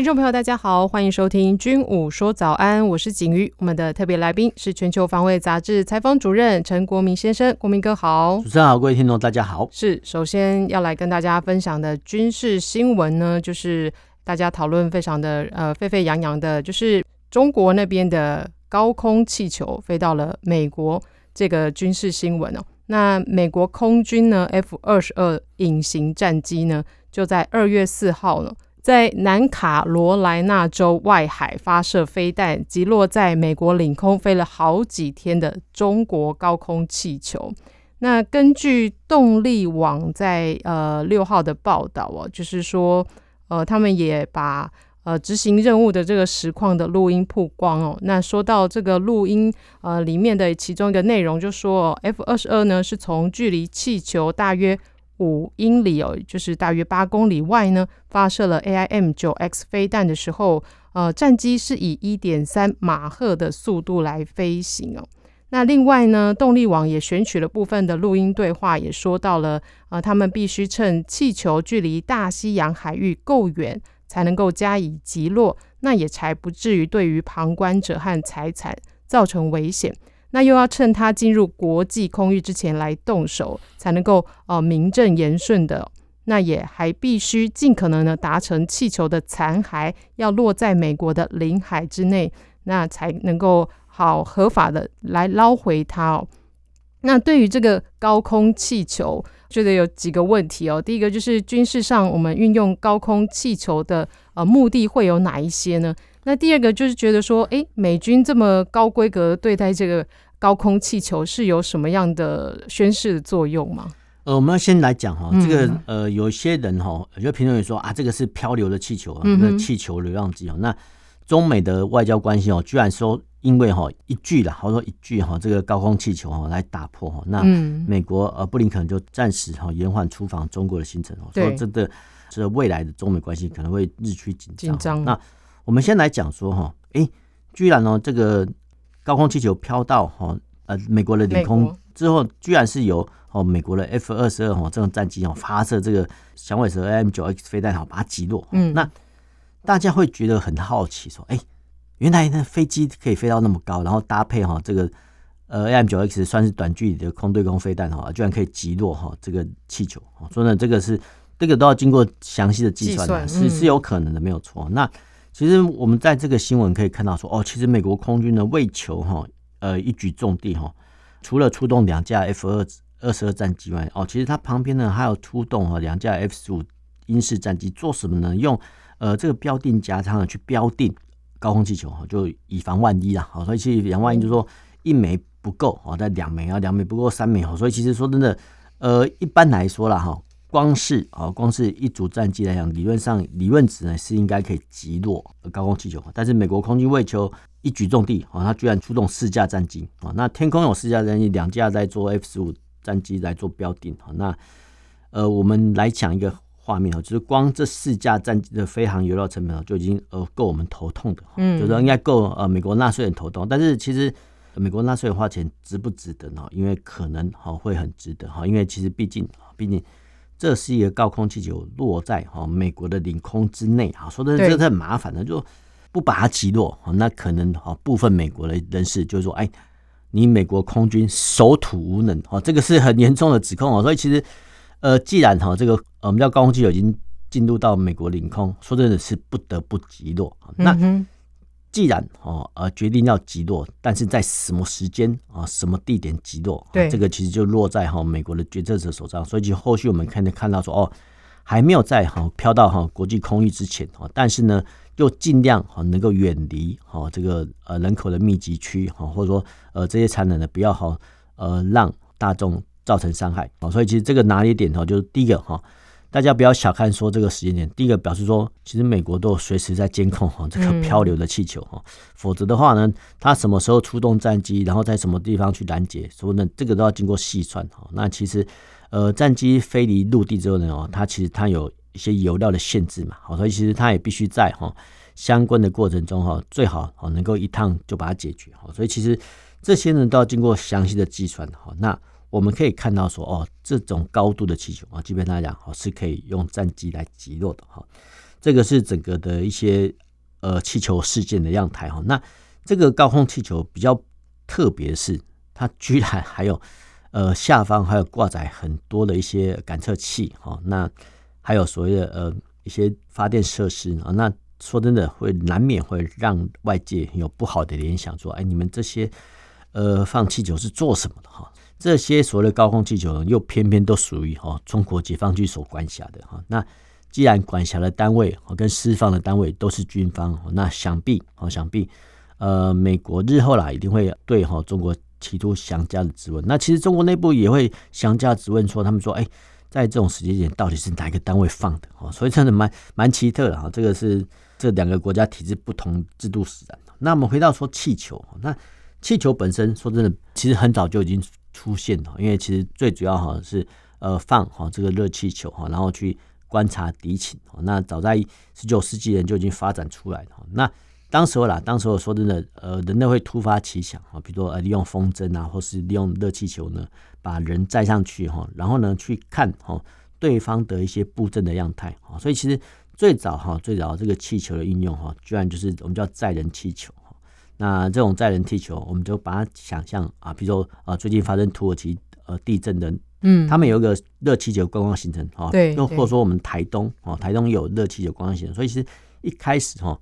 听众朋友，大家好，欢迎收听《军武说早安》，我是景瑜。我们的特别来宾是全球防卫杂志采访主任陈国民先生，国民哥好。主持人好，各位听众大家好。是，首先要来跟大家分享的军事新闻呢，就是大家讨论非常的呃沸沸扬扬的，就是中国那边的高空气球飞到了美国这个军事新闻哦。那美国空军呢，F 二十二隐形战机呢，就在二月四号呢。在南卡罗来纳州外海发射飞弹，击落在美国领空飞了好几天的中国高空气球。那根据动力网在呃六号的报道哦，就是说呃他们也把呃执行任务的这个实况的录音曝光哦。那说到这个录音呃里面的其中一个内容，就说 F 二十二呢是从距离气球大约。五英里哦，就是大约八公里外呢，发射了 AIM 九 X 飞弹的时候，呃，战机是以一点三马赫的速度来飞行哦。那另外呢，动力网也选取了部分的录音对话，也说到了，呃，他们必须趁气球距离大西洋海域够远，才能够加以击落，那也才不至于对于旁观者和财产造成危险。那又要趁它进入国际空域之前来动手，才能够呃名正言顺的。那也还必须尽可能的达成气球的残骸要落在美国的领海之内，那才能够好合法的来捞回它哦。那对于这个高空气球，觉得有几个问题哦。第一个就是军事上我们运用高空气球的呃目的会有哪一些呢？那第二个就是觉得说，诶，美军这么高规格对待这个高空气球是有什么样的宣示的作用吗？呃，我们要先来讲哈，这个呃，有些人哈，就评论员说啊，这个是漂流的气球啊，那气球流浪机哦。那中美的外交关系哦，居然说因为哈一句啦，或者说一句哈，这个高空气球哈来打破哈，那美国呃布林肯就暂时哈延缓出访中国的行程哦，说真的，这未来的中美关系可能会日趋紧张。那我们先来讲说哈，哎，居然呢，这个高空气球飘到哈呃美国的领空之后，居然是由哦美国的 F 二十二哈这种战机哦发射这个响尾蛇 AIM 九 X 飞弹哈把它击落。嗯，那大家会觉得很好奇说，哎，原来那飞机可以飞到那么高，然后搭配哈这个呃 AIM 九 X 算是短距离的空对空飞弹哈，居然可以击落哈这个气球。说呢，这个是这个都要经过详细的计算的，是是有可能的，没有错。那其实我们在这个新闻可以看到说，哦，其实美国空军呢为求哈，呃，一举重地哈，除了出动两架 F 二二十二战机外，哦，其实它旁边呢还有出动哈两架 F 十五鹰式战机，做什么呢？用呃这个标定夹舱呢去标定高空气球哈，就以防万一啦。好，所以其实两万一就是说一枚不够哦，在两枚啊，两枚不够三枚哈，所以其实说真的，呃，一般来说啦哈。光是啊，光是一组战机来讲，理论上理论值呢是应该可以击落高空气球，但是美国空军为求一举重地啊，他居然出动四架战机啊，那天空有四架战机，两架在做 F 十五战机来做标定啊，那呃，我们来讲一个画面啊，就是光这四架战机的飞行油料成本就已经呃够我们头痛的，嗯，就是应该够呃美国纳税人头痛，但是其实美国纳税人花钱值不值得呢？因为可能哈会很值得哈，因为其实毕竟毕竟。这是一个高空气球落在哈美国的领空之内啊，说的这个很麻烦的，就不把它击落，那可能哈部分美国的人士就说，哎，你美国空军守土无能啊，这个是很严重的指控啊。所以其实呃，既然哈这个我们叫高空气球已经进入到美国领空，说真的是不得不击落，那。既然哦呃决定要击落，但是在什么时间啊什么地点击落，对，这个其实就落在哈美国的决策者手上。所以就后续我们看能看到说哦，还没有在哈飘到哈国际空域之前哈，但是呢又尽量哈能够远离哈这个呃人口的密集区哈，或者说呃这些残忍的不要哈呃让大众造成伤害啊。所以其实这个拿捏点哈就是第一个哈，大家不要小看说这个时间点。第一个表示说，其实美国都有随时在监控哈这个漂流的气球哈，否则的话呢，它什么时候出动战机，然后在什么地方去拦截，所以呢，这个都要经过细算哈。那其实呃，战机飞离陆地之后呢，哦，它其实它有一些油料的限制嘛，好，所以其实它也必须在哈相关的过程中哈，最好哦能够一趟就把它解决哈。所以其实这些呢都要经过详细的计算哈。那我们可以看到说哦，这种高度的气球啊，基本上来讲哦是可以用战机来击落的哈。这个是整个的一些呃气球事件的样态哈。那这个高空气球比较特别是，它居然还有呃下方还有挂载很多的一些感测器哈。那还有所谓的呃一些发电设施啊。那说真的，会难免会让外界有不好的联想，说哎，你们这些呃放气球是做什么的哈？这些所谓的高空气球又偏偏都属于哈中国解放军所管辖的哈。那既然管辖的单位跟释放的单位都是军方，那想必哦想必呃美国日后啦一定会对哈中国提出详加的质问。那其实中国内部也会详加质问，说他们说哎，在这种时间点到底是哪一个单位放的？哦，所以真的蛮蛮奇特的哈。这个是这两个国家体制不同制度使然。那我们回到说气球，那气球本身说真的，其实很早就已经。出现的，因为其实最主要哈是呃放哈这个热气球哈，然后去观察敌情。那早在十九世纪人就已经发展出来了。那当时候啦，当时候说真的，呃，人类会突发奇想啊，比如说呃利用风筝啊，或是利用热气球呢，把人载上去哈，然后呢去看哈对方的一些布阵的样态啊。所以其实最早哈最早这个气球的应用哈，居然就是我们叫载人气球。那这种载人气球，我们就把它想象啊，比如说啊，最近发生土耳其呃地震的，嗯，他们有一个热气球观光行程啊，对，又或者说我们台东哦，台东有热气球观光行程，所以其实一开始哈，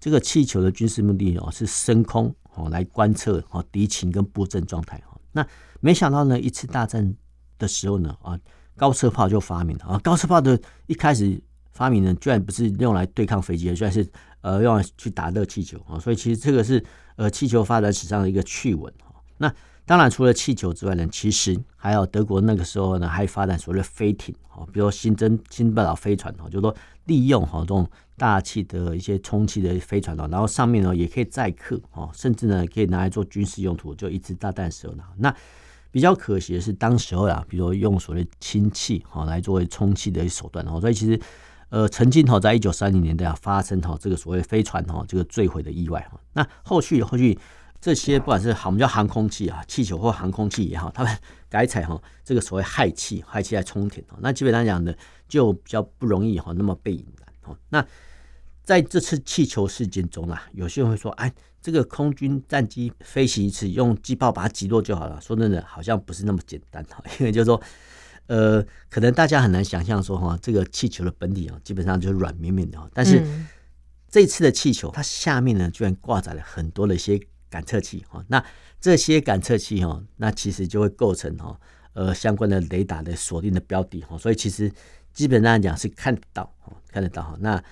这个气球的军事目的哦是升空哦来观测哦敌情跟布阵状态哈。那没想到呢，一次大战的时候呢啊，高射炮就发明了啊，高射炮的一开始发明呢，居然不是用来对抗飞机，居然是。呃，用来去打热气球啊，所以其实这个是呃气球发展史上的一个趣闻哈。那当然除了气球之外呢，其实还有德国那个时候呢，还发展所谓的飞艇啊，比如新增新半岛飞船哈，就是说利用哈这种大气的一些充气的飞船啊，然后上面呢也可以载客啊，甚至呢可以拿来做军事用途，就一支大弹时候呢。那比较可惜的是，当时候啊，比如用所谓氢气哈来作为充气的手段哦，所以其实。呃，曾经哈，在一九三零年代啊，发生哈这个所谓飞船哈这个坠毁的意外哈。那后续后续这些不管是我们叫航空器啊、气球或航空器也好，他们 改采哈这个所谓氦气氦气来充填哈。那基本上讲的就比较不容易哈那么被引燃哈。那在这次气球事件中啊，有些人会说，哎，这个空军战机飞行一次，用机炮把它击落就好了。说真的，好像不是那么简单哈，因为就是说。呃，可能大家很难想象说哈，这个气球的本体啊，基本上就是软绵绵的。但是这次的气球，它下面呢，居然挂载了很多的一些感测器哈。那这些感测器哈，那其实就会构成哈，呃，相关的雷达的锁定的标的哈。所以其实基本上讲是看得到，看得到哈。那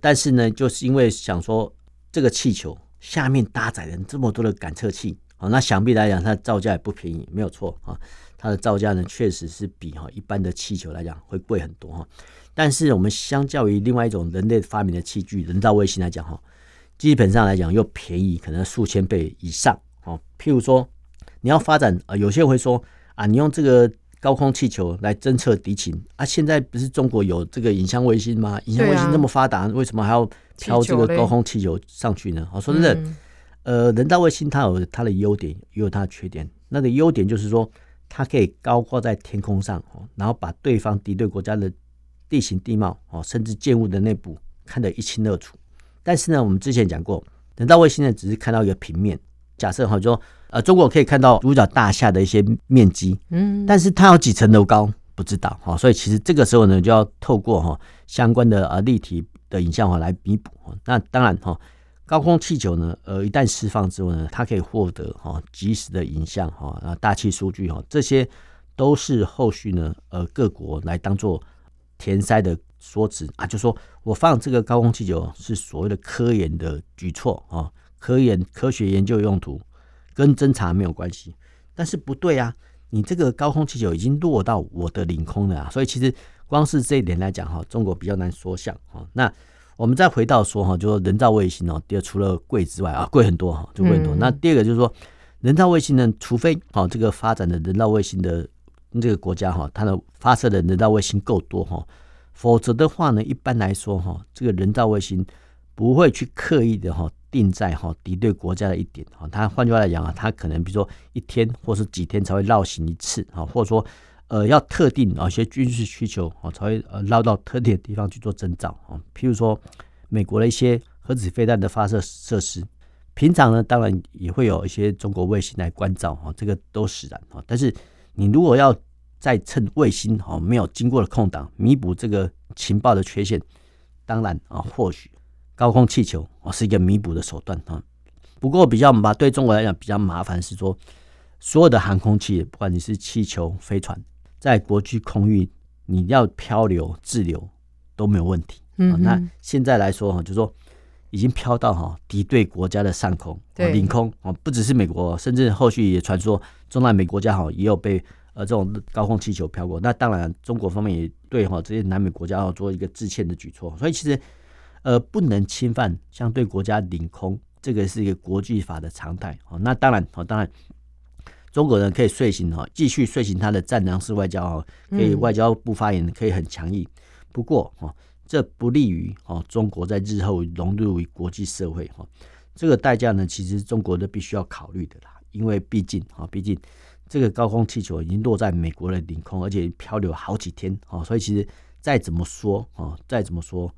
但是呢，就是因为想说这个气球下面搭载了这么多的感测器，好，那想必来讲它造价也不便宜，没有错啊。它的造价呢，确实是比哈一般的气球来讲会贵很多哈。但是我们相较于另外一种人类发明的器具，人造卫星来讲哈，基本上来讲又便宜可能数千倍以上哦。譬如说，你要发展啊，有些人会说啊，你用这个高空气球来侦测敌情啊，现在不是中国有这个影像卫星吗？影像卫星那么发达，为什么还要飘这个高空气球上去呢？好，说真的，呃，人造卫星它有它的优点，也有它的缺点。那个优点就是说。它可以高挂在天空上，然后把对方敌对国家的地形地貌哦，甚至建物的内部看得一清二楚。但是呢，我们之前讲过，人造卫星呢只是看到一个平面。假设哈，就说呃，中国可以看到五角大厦的一些面积，嗯，但是它有几层楼高不知道哈，所以其实这个时候呢，就要透过哈相关的呃立体的影像哈来弥补。那当然哈。高空气球呢，呃，一旦释放之后呢，它可以获得哈即时的影像哈，啊，大气数据哈，这些都是后续呢，呃，各国来当做填塞的说辞啊，就说我放这个高空气球是所谓的科研的举措啊，科研科学研究用途跟侦查没有关系，但是不对啊，你这个高空气球已经落到我的领空了啊，所以其实光是这一点来讲哈，中国比较难说项哈。那我们再回到说哈，就说人造卫星哦，第二除了贵之外啊，贵很多哈，就贵很多。那第二个就是说，人造卫星呢，除非哦这个发展的人造卫星的这个国家哈，它的发射的人造卫星够多哈，否则的话呢，一般来说哈，这个人造卫星不会去刻意的哈定在哈敌对国家的一点哈。它换句话来讲啊，它可能比如说一天或是几天才会绕行一次啊，或者说。呃，要特定啊一些军事需求啊，才会呃绕到特定的地方去做征兆啊。譬如说，美国的一些核子飞弹的发射设施，平常呢，当然也会有一些中国卫星来关照啊，这个都使然啊。但是你如果要再趁卫星啊没有经过的空档，弥补这个情报的缺陷，当然啊，或许高空气球啊是一个弥补的手段啊。不过比较麻对中国来讲比较麻烦是说，所有的航空器，不管你是气球、飞船。在国际空域，你要漂流、滞留都没有问题。嗯，那现在来说哈，就是说已经飘到哈敌对国家的上空、领空哦，不只是美国，甚至后续也传说中南美国家哈也有被呃这种高空气球飘过。那当然，中国方面也对哈这些南美国家要做一个致歉的举措。所以其实呃不能侵犯相对国家领空，这个是一个国际法的常态。哦，那当然哦，当然。中国人可以遂行哈，继续遂行他的战狼式外交哈，可以外交部发言可以很强硬。不过哈，这不利于哈中国在日后融入于国际社会哈。这个代价呢，其实中国都必须要考虑的啦。因为毕竟哈，毕竟这个高空气球已经落在美国的领空，而且漂流好几天哈，所以其实再怎么说哈，再怎么说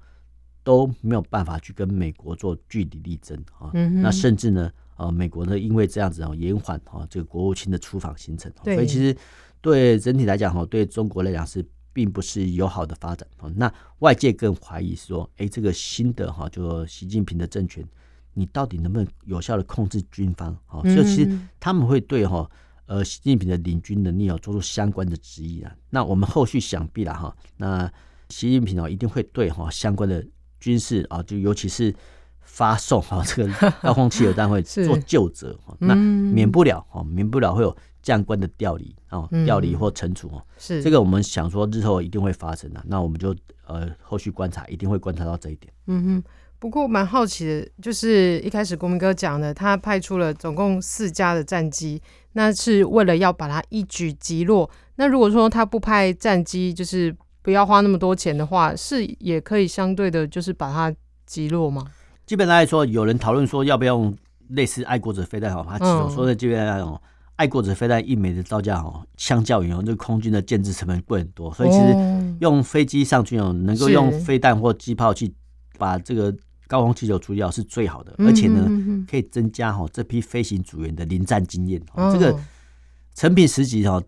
都没有办法去跟美国做据理力争啊。那甚至呢？呃，美国呢，因为这样子哦，延缓哈这个国务卿的出访行程，所以其实对整体来讲哈，对中国来讲是并不是友好的发展。那外界更怀疑说，哎，这个新的哈，就习近平的政权，你到底能不能有效的控制军方？啊，所以其实他们会对哈，呃，习近平的领军能力哦做出相关的质疑啊。那我们后续想必了哈，那习近平哦一定会对哈相关的军事啊，就尤其是。发送哈这个高空气球弹会做究责，那免不了哦，免不了会有将官的调离哦，调离或惩处哦。是这个我们想说日后一定会发生的，那我们就呃后续观察，一定会观察到这一点。嗯哼，不过蛮好奇的，就是一开始国民哥讲的，他派出了总共四架的战机，那是为了要把它一举击落。那如果说他不派战机，就是不要花那么多钱的话，是也可以相对的，就是把它击落吗？基本上来说，有人讨论说要不要用类似爱国者飞弹哈，它起手说的基本上哦，爱国者飞弹一枚的造价哦，相较于哦这个空军的建制成本贵很多，所以其实用飞机上去哦，能够用飞弹或机炮去把这个高空气球处理掉是最好的，而且呢可以增加哈这批飞行组员的临战经验。这个成品时期哈，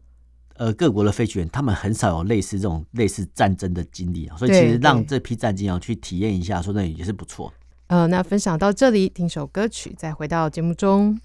呃各国的飞行员他们很少有类似这种类似战争的经历啊，所以其实让这批战机啊去体验一下，说那也是不错。呃，那分享到这里，听首歌曲，再回到节目中。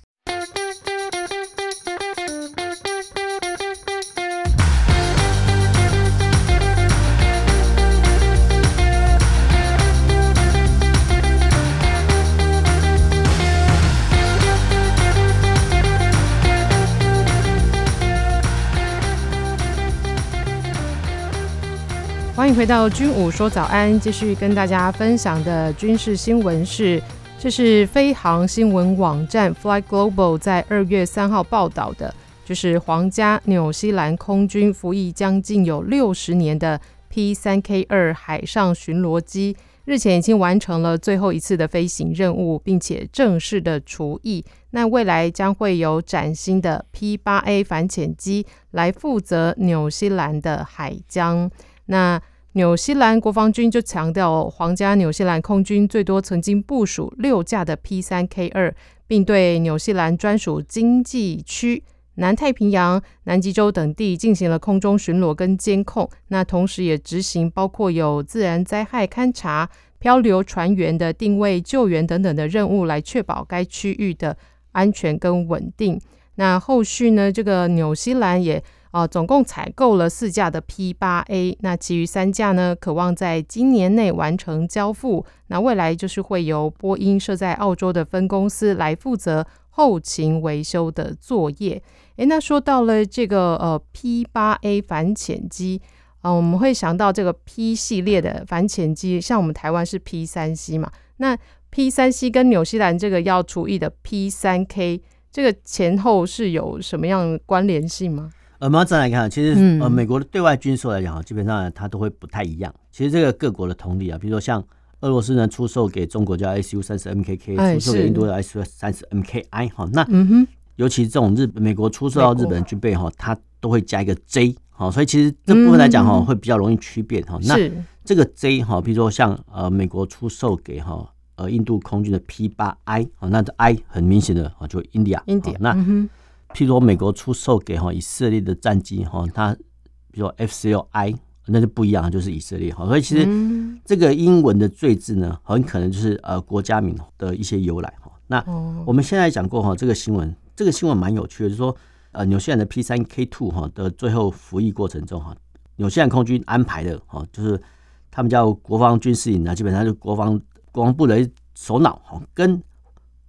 回到军武说早安，继续跟大家分享的军事新闻是，这是飞航新闻网站 Fly Global 在二月三号报道的，就是皇家纽西兰空军服役将近有六十年的 P 三 K 二海上巡逻机，日前已经完成了最后一次的飞行任务，并且正式的除役。那未来将会有崭新的 P 八 A 反潜机来负责纽西兰的海疆。那纽西兰国防军就强调，皇家纽西兰空军最多曾经部署六架的 P 三 K 二，并对纽西兰专属经济区、南太平洋、南极洲等地进行了空中巡逻跟监控。那同时也执行包括有自然灾害勘察、漂流船员的定位、救援等等的任务，来确保该区域的安全跟稳定。那后续呢，这个纽西兰也。啊，总共采购了四架的 P8A，那其余三架呢，可望在今年内完成交付。那未来就是会由波音设在澳洲的分公司来负责后勤维修的作业。诶，那说到了这个呃 P8A 反潜机，呃，我们会想到这个 P 系列的反潜机，像我们台湾是 P 三 C 嘛，那 P 三 C 跟纽西兰这个要除役的 P 三 K，这个前后是有什么样关联性吗？呃，我们要这样来看，其实、嗯、呃，美国的对外军售来讲，基本上它都会不太一样。其实这个各国的同理啊，比如说像俄罗斯呢出售给中国叫 SU 三十 MKK，、哎、出售给印度的 SU 三十 MKI 哈，那尤其这种日美国出售到日本的军备哈，它都会加一个 J 好，所以其实这部分来讲哈，会比较容易区别哈。那这个 J 哈，比如说像呃美国出售给哈呃印度空军的 P 八 I 啊，那这 I 很明显的啊，就 India India 那。嗯譬如说，美国出售给哈以色列的战机哈，它比如说 F 十六 I，那就不一样，就是以色列哈。所以其实这个英文的罪字呢，很可能就是呃国家名的一些由来哈。那我们现在讲过哈，这个新闻，这个新闻蛮有趣的，就是说呃纽西兰的 P 三 K two 哈的最后服役过程中哈，纽西兰空军安排的哈，就是他们叫国防军事营啊，基本上就是国防国防部的首脑哈跟。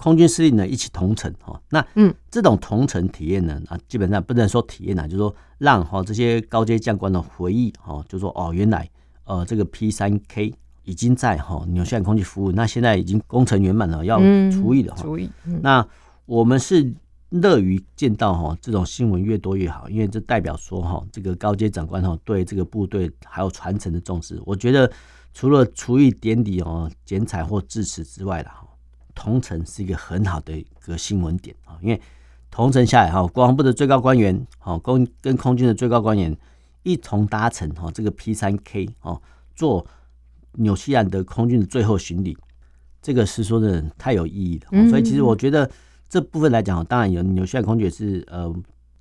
空军司令呢一起同乘哈，那嗯，这种同乘体验呢啊，基本上不能说体验啊，就是说让哈这些高阶将官的回忆哈，就说哦，原来呃这个 P 三 K 已经在哈纽西兰空军服务，那现在已经工程圆满了，要除役了哈。除役。那我们是乐于见到哈这种新闻越多越好，因为这代表说哈这个高阶长官哈对这个部队还有传承的重视。我觉得除了除役典礼哦剪彩或致辞之外了哈。同城是一个很好的一个新闻点啊，因为同城下来哈，国防部的最高官员哈，跟跟空军的最高官员一同搭乘哈这个 P 三 K 哦，做纽西兰的空军的最后巡礼，这个是说的太有意义了。所以其实我觉得这部分来讲，当然有纽西兰空军也是呃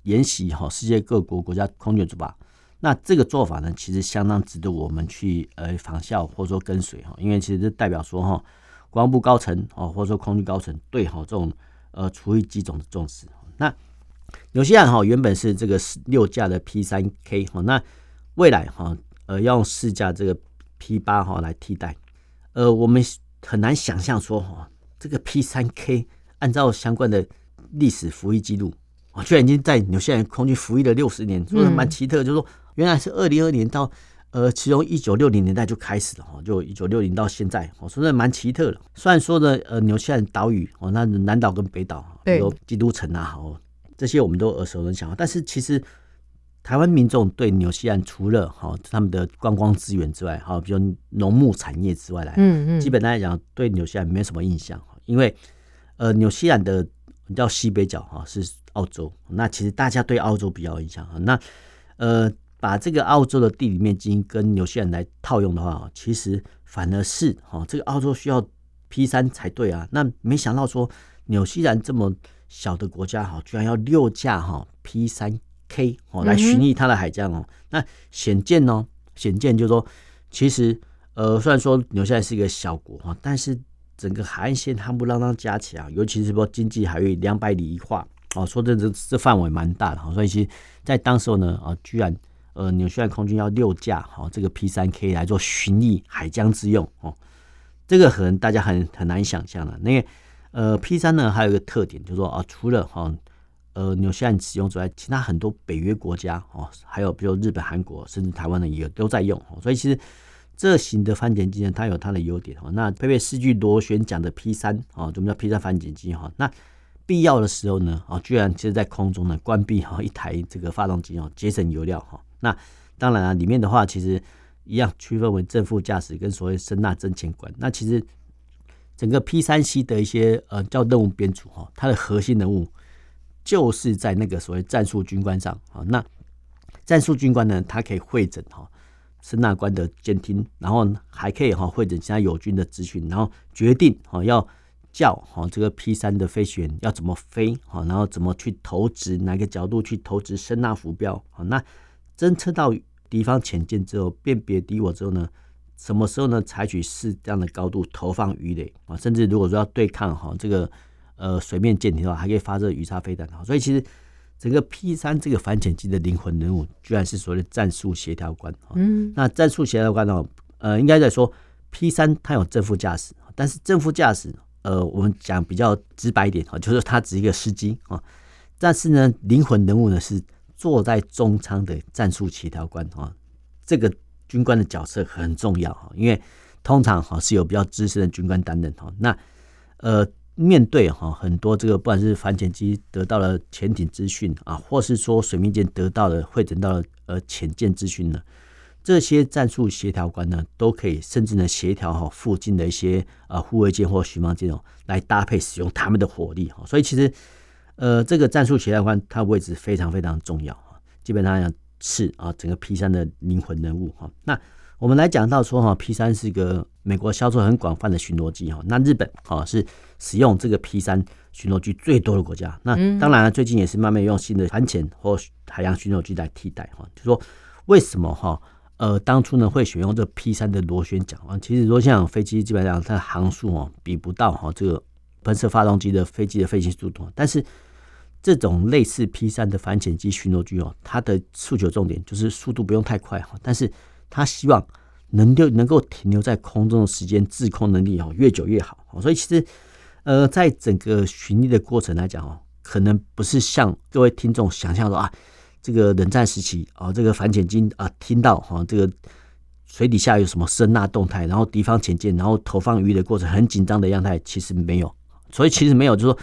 沿袭哈世界各国国家空军的做法，那这个做法呢，其实相当值得我们去呃仿效或者说跟随哈，因为其实这代表说哈。国防部高层哦，或者说空军高层对好这种呃除役机种的重视。那纽西兰哈原本是这个六架的 P 三 K 哈，那未来哈呃要用四架这个 P 八哈来替代。呃，我们很难想象说哈这个 P 三 K 按照相关的历史服役记录，啊，居然已经在纽西兰空军服役了六十年，说的蛮奇特。就是说原来是二零二二年到。呃，其中一九六零年代就开始了哈，就一九六零到现在，我说的蛮奇特的。虽然说呢，呃，纽西兰岛屿哦，那南岛跟北岛，比如基督城啊，好，这些我们都耳熟能详。但是其实台湾民众对纽西兰除了哈他们的观光资源之外，哈，比如农牧产业之外来，嗯嗯，基本来讲对纽西兰没什么印象，因为呃，纽西兰的叫西北角哈是澳洲，那其实大家对澳洲比较有印象啊，那呃。把这个澳洲的地理面积跟纽西兰来套用的话，其实反而是哈，这个澳洲需要 P 三才对啊。那没想到说纽西兰这么小的国家哈，居然要六架哈 P 三 K 哦来巡弋它的海疆哦。那显见哦，显见就是说，其实呃，虽然说纽西兰是一个小国哈，但是整个海岸线夯不啷当加起来，尤其是说经济海域两百里一划哦，说这这这范围蛮大的哈。所以其实在当时候呢啊，居然。呃，纽西兰空军要六架哈，这个 P 三 K 来做巡弋海疆之用哦，这个可能大家很很难想象的。那个呃 P 三呢，还有一个特点，就是说啊，除了哈呃纽西兰使用之外，其他很多北约国家哦，还有比如日本、韩国，甚至台湾的也都在用哦。所以其实这型的反潜机呢，它有它的优点哈。那配备四具螺旋桨的 P 三啊，什么叫 P 三反潜机哈？那必要的时候呢啊，居然其实在空中呢关闭哈一台这个发动机哦，节省油料哈。那当然啊，里面的话其实一样区分为正副驾驶跟所谓声纳增强管。那其实整个 P 三 C 的一些呃叫任务编组哈，它的核心任务就是在那个所谓战术军官上啊。那战术军官呢，它可以会诊哈声纳官的监听，然后还可以哈会诊其他友军的资讯，然后决定哈要叫哈这个 P 三的飞行员要怎么飞哈，然后怎么去投掷，哪个角度去投掷声纳浮标啊那。侦测到敌方潜舰之后，辨别敌我之后呢，什么时候呢？采取适当的高度投放鱼雷啊，甚至如果说要对抗哈这个呃水面舰艇的话，还可以发射鱼叉飞弹啊。所以其实整个 P 三这个反潜机的灵魂人物，居然是所谓的战术协调官啊。嗯，那战术协调官呢？呃，应该在说 P 三它有正副驾驶，但是正副驾驶呃，我们讲比较直白一点啊，就是他只是一个司机啊。但是呢，灵魂人物呢是。坐在中舱的战术协调官哈，这个军官的角色很重要哈，因为通常哈是有比较资深的军官担任哈。那呃，面对哈很多这个不管是反潜机得到了潜艇资讯啊，或是说水面舰得到了汇整到了呃潜舰资讯呢，这些战术协调官呢都可以甚至呢协调哈附近的一些呃护卫舰或巡防舰哦来搭配使用他们的火力哈。所以其实呃这个战术协调官他位置非常非常重要啊，基本上。是啊，整个 P 三的灵魂人物哈。那我们来讲到说哈，P 三是一个美国销售很广泛的巡逻机哈。那日本哈是使用这个 P 三巡逻机最多的国家。那当然了，最近也是慢慢用新的反潜或海洋巡逻机来替代哈。就说为什么哈？呃，当初呢会选用这 P 三的螺旋桨啊？其实螺旋桨飞机基本上它的航速哦比不到哈这个喷射发动机的飞机的飞行速度，但是。这种类似 P 三的反潜机巡逻机哦，它的诉求重点就是速度不用太快哈，但是它希望能够能够停留在空中的时间，滞空能力哦越久越好。所以其实呃，在整个巡弋的过程来讲哦，可能不是像各位听众想象说啊，这个冷战时期啊，这个反潜机啊听到哈这个水底下有什么声呐动态，然后敌方潜舰然后投放鱼的过程很紧张的样态，其实没有。所以其实没有，就是说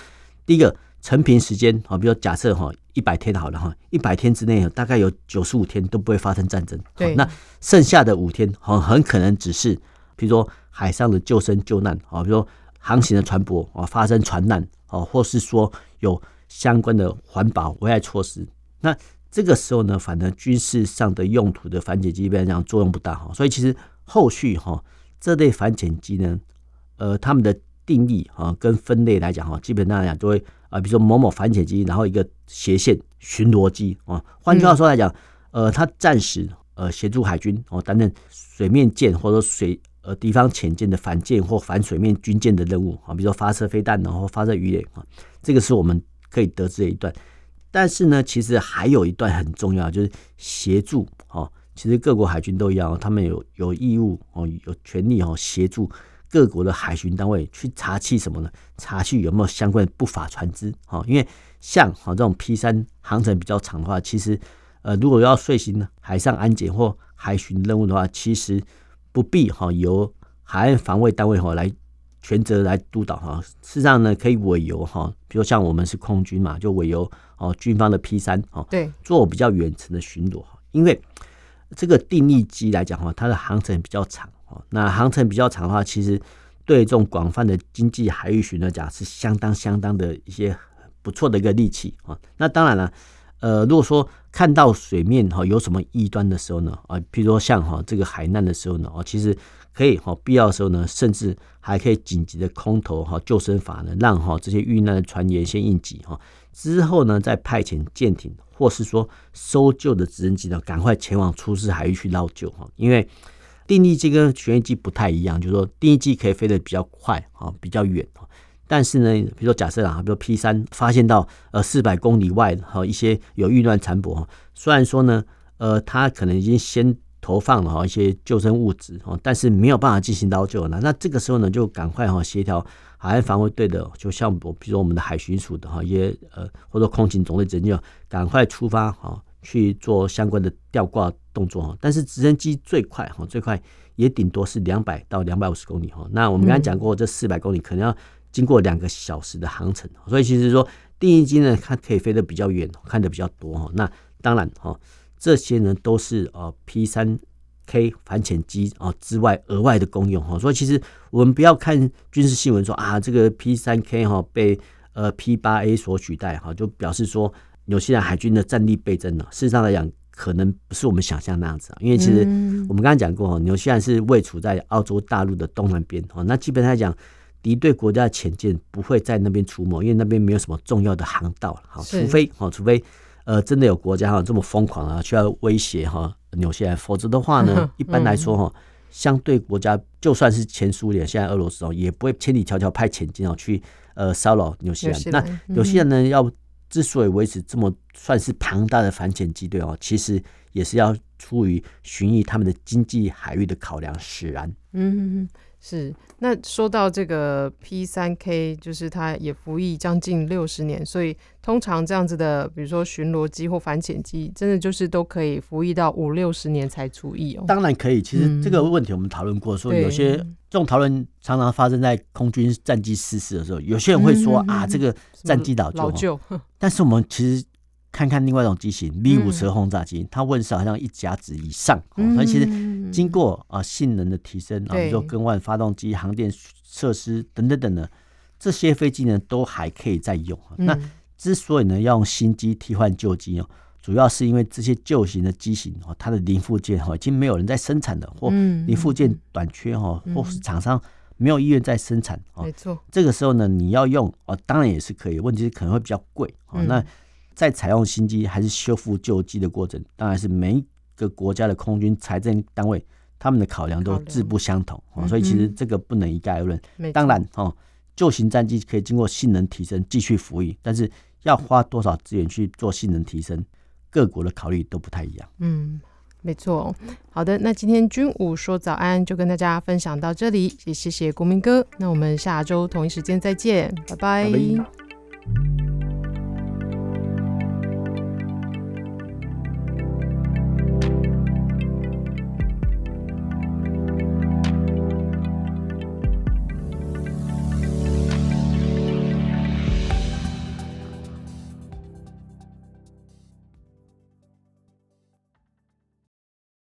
第一个。成平时间啊，比如假设哈一百天好了哈，一百天之内大概有九十五天都不会发生战争。对，那剩下的五天很很可能只是，比如说海上的救生救难啊，比如说航行的船舶啊发生船难啊，或是说有相关的环保危害措施。那这个时候呢，反正军事上的用途的反潜机基本上作用不大哈。所以其实后续哈这类反潜机呢，呃，他们的定义啊跟分类来讲哈，基本上来讲都会。啊，比如说某某反潜机，然后一个斜线巡逻机啊，换句话说来讲，呃，它暂时呃协助海军哦担任水面舰或者水呃敌方潜舰的反舰或反水面军舰的任务啊，比如说发射飞弹然后发射鱼雷啊，这个是我们可以得知的一段。但是呢，其实还有一段很重要，就是协助哦，其实各国海军都一样，他们有有义务哦，有权利哦协助。各国的海巡单位去查缉什么呢？查缉有没有相关的不法船只？哈，因为像哈这种 P 三航程比较长的话，其实呃，如果要遂行海上安检或海巡任务的话，其实不必哈由海岸防卫单位哈来全责来督导哈。事实上呢，可以委由哈，比如像我们是空军嘛，就委由哦军方的 P 三哦，对，做比较远程的巡逻。因为这个定义机来讲哈，它的航程比较长。那航程比较长的话，其实对这种广泛的经济海域巡逻讲是相当相当的一些不错的一个利器啊。那当然了，呃，如果说看到水面哈有什么异端的时候呢，啊，比如说像哈这个海难的时候呢，哦，其实可以哈必要的时候呢，甚至还可以紧急的空投哈救生筏呢，让哈这些遇难的船员先应急哈，之后呢再派遣舰艇或是说搜救的直升机呢，赶快前往出事海域去捞救哈，因为。定翼机跟旋翼机不太一样，就是说定翼机可以飞得比较快啊，比较远。但是呢，比如说假设啊，比如 P 三发现到呃四百公里外哈一些有遇难残骸，虽然说呢，呃，它可能已经先投放了哈一些救生物资哦，但是没有办法进行捞救了。那这个时候呢，就赶快哈协调海岸防卫队的，就像我比如说我们的海巡署的哈一些呃或者空勤总队直接赶快出发哈。去做相关的吊挂动作哈，但是直升机最快哈，最快也顶多是两百到两百五十公里哈。那我们刚才讲过，这四百公里可能要经过两个小时的航程，所以其实说定翼机呢，它可以飞得比较远，看得比较多哈。那当然哈，这些呢都是呃 P 三 K 反潜机啊之外额外的功用哈。所以其实我们不要看军事新闻说啊，这个 P 三 K 哈被呃 P 八 A 所取代哈，就表示说。纽西兰海军的战力倍增了，事实上来讲，可能不是我们想象那样子啊。因为其实我们刚刚讲过，纽西兰是位处在澳洲大陆的东南边哦。那基本上来讲，敌对国家的潜舰不会在那边出没，因为那边没有什么重要的航道。好，除非哦，除非呃，真的有国家哈这么疯狂啊，需要威胁哈纽西兰，否则的话呢，一般来说哈，相对国家就算是前苏联，现在俄罗斯哦，也不会千里迢迢派潜舰哦去呃骚扰纽西兰。那纽西兰呢要。之所以维持这么算是庞大的反潜机队哦，其实也是要出于巡弋他们的经济海域的考量使然。嗯，是，那说到这个 P 三 K，就是它也服役将近六十年，所以通常这样子的，比如说巡逻机或反潜机，真的就是都可以服役到五六十年才出役哦。当然可以，其实这个问题我们讨论过，说有些这种讨论常常发生在空军战机失事的时候，有些人会说啊，这个战机老旧，老旧 但是我们其实。看看另外一种机型 V 五十轰炸机，嗯、它问世好像一甲子以上，嗯、所以其实经过啊性能的提升，啊，比如说更换发动机、航电设施等等等等，这些飞机呢都还可以再用。嗯、那之所以呢要用新机替换旧机哦，主要是因为这些旧型的机型哦，它的零附件哈已经没有人在生产了，或零附件短缺哈，或是厂商没有意愿再生产。没错，这个时候呢你要用哦，当然也是可以，问题是可能会比较贵。那在采用新机还是修复旧机的过程，当然是每一个国家的空军财政单位他们的考量都自不相同，所以其实这个不能一概而论。当然，哦，旧型战机可以经过性能提升继续服役，但是要花多少资源去做性能提升，各国的考虑都不太一样。嗯，没错。好的，那今天军武说早安就跟大家分享到这里，也谢谢国民哥。那我们下周同一时间再见，拜拜。拜拜。